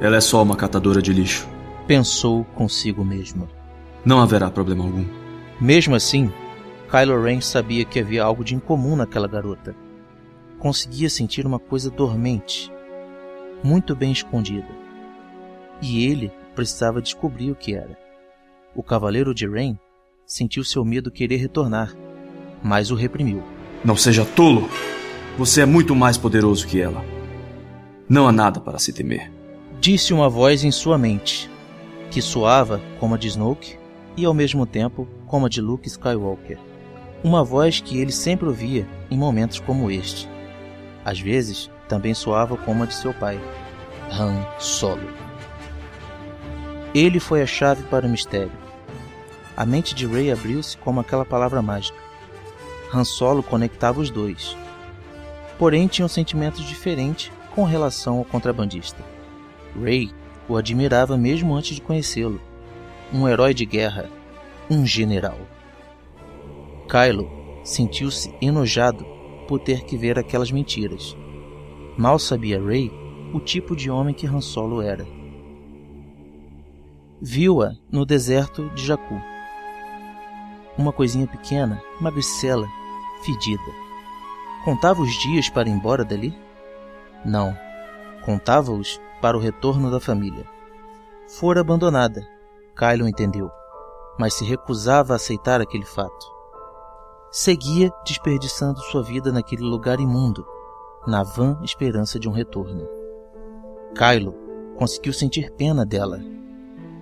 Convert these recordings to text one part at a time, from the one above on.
Ela é só uma catadora de lixo. Pensou consigo mesmo. Não haverá problema algum. Mesmo assim, Kylo Ren sabia que havia algo de incomum naquela garota. Conseguia sentir uma coisa dormente, muito bem escondida. E ele precisava descobrir o que era. O cavaleiro de Ren sentiu seu medo querer retornar, mas o reprimiu. Não seja tolo! Você é muito mais poderoso que ela. Não há nada para se temer. Disse uma voz em sua mente, que soava como a de Snoke e ao mesmo tempo como a de Luke Skywalker. Uma voz que ele sempre ouvia em momentos como este. Às vezes, também soava como a de seu pai, Han Solo. Ele foi a chave para o mistério. A mente de Rey abriu-se como aquela palavra mágica. Han Solo conectava os dois. Porém, tinham sentimentos diferentes com relação ao contrabandista. Rey o admirava mesmo antes de conhecê-lo. Um herói de guerra, um general. Kylo sentiu-se enojado por ter que ver aquelas mentiras. Mal sabia Rey o tipo de homem que Han Solo era. Viu-a no deserto de Jakku. Uma coisinha pequena, magricela, fedida. Contava os dias para ir embora dali? Não. Contava-os para o retorno da família. Fora abandonada, Kylo entendeu, mas se recusava a aceitar aquele fato. Seguia desperdiçando sua vida naquele lugar imundo, na vã esperança de um retorno. Kylo conseguiu sentir pena dela.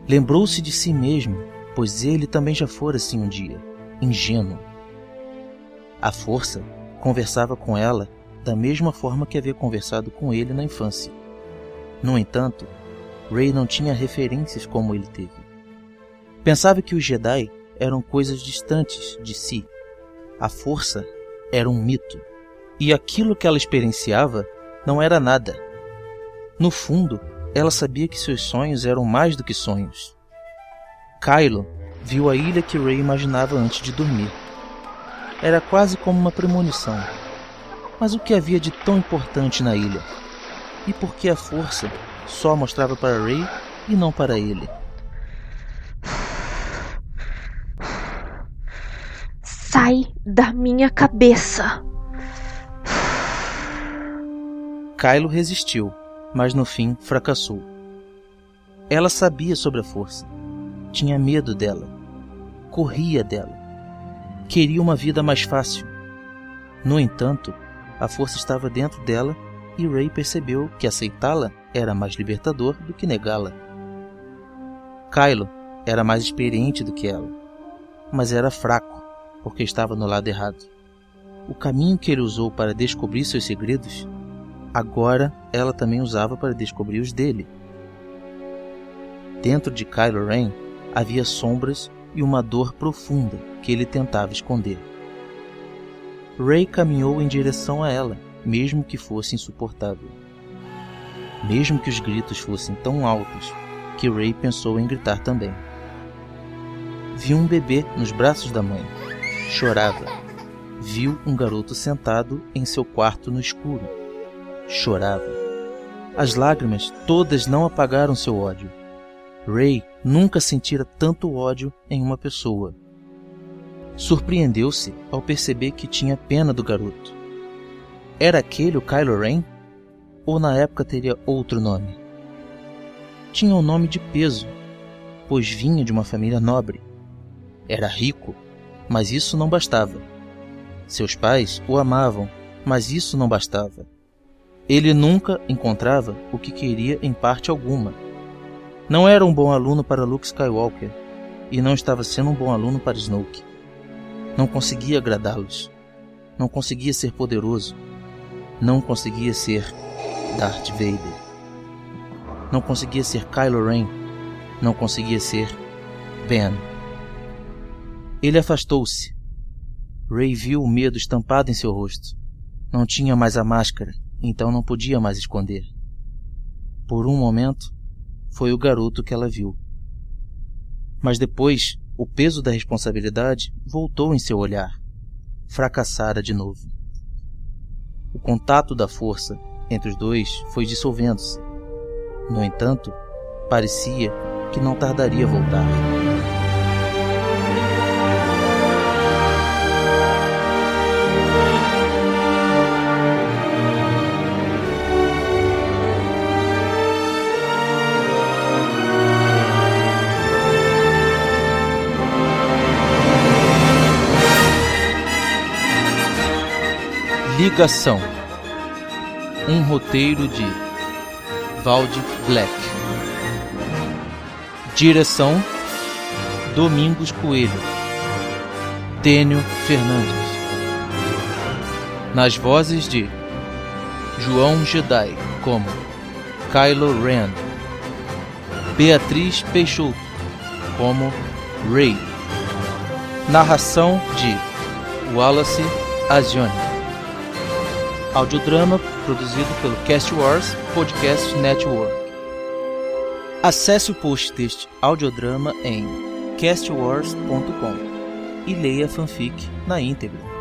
Lembrou-se de si mesmo, pois ele também já fora assim um dia, ingênuo. A força conversava com ela da mesma forma que havia conversado com ele na infância. No entanto, Rey não tinha referências como ele teve. Pensava que os Jedi eram coisas distantes de si. A força era um mito. E aquilo que ela experienciava não era nada. No fundo, ela sabia que seus sonhos eram mais do que sonhos. Kylo viu a ilha que Rey imaginava antes de dormir. Era quase como uma premonição. Mas o que havia de tão importante na ilha? E por que a força só mostrava para Rey e não para ele? Sai da minha cabeça! Kylo resistiu, mas no fim fracassou. Ela sabia sobre a força. Tinha medo dela. Corria dela. Queria uma vida mais fácil. No entanto, a força estava dentro dela e Ray percebeu que aceitá-la era mais libertador do que negá-la. Kylo era mais experiente do que ela, mas era fraco porque estava no lado errado. O caminho que ele usou para descobrir seus segredos, agora ela também usava para descobrir os dele. Dentro de Kylo Ren havia sombras e uma dor profunda que ele tentava esconder. Ray caminhou em direção a ela, mesmo que fosse insuportável. Mesmo que os gritos fossem tão altos que Ray pensou em gritar também. Viu um bebê nos braços da mãe. Chorava. Viu um garoto sentado em seu quarto no escuro. Chorava. As lágrimas todas não apagaram seu ódio. Ray nunca sentira tanto ódio em uma pessoa. Surpreendeu-se ao perceber que tinha pena do garoto. Era aquele o Kylo Ren? Ou na época teria outro nome? Tinha um nome de peso, pois vinha de uma família nobre. Era rico, mas isso não bastava. Seus pais o amavam, mas isso não bastava. Ele nunca encontrava o que queria em parte alguma. Não era um bom aluno para Luke Skywalker e não estava sendo um bom aluno para Snoke. Não conseguia agradá-los. Não conseguia ser poderoso. Não conseguia ser Darth Vader. Não conseguia ser Kylo Ren. Não conseguia ser Ben. Ele afastou-se. Ray viu o medo estampado em seu rosto. Não tinha mais a máscara, então não podia mais esconder. Por um momento, foi o garoto que ela viu. Mas depois, o peso da responsabilidade voltou em seu olhar. Fracassara de novo. O contato da força entre os dois foi dissolvendo-se. No entanto, parecia que não tardaria a voltar. Ligação. Um roteiro de Valde Black. Direção: Domingos Coelho. Tênio Fernandes. Nas vozes de João Jedi como Kylo Ren. Beatriz Peixoto como Rey. Narração de Wallace Azioni. Audiodrama produzido pelo Cast Wars Podcast Network. Acesse o post deste audiodrama em castwars.com e leia a fanfic na íntegra.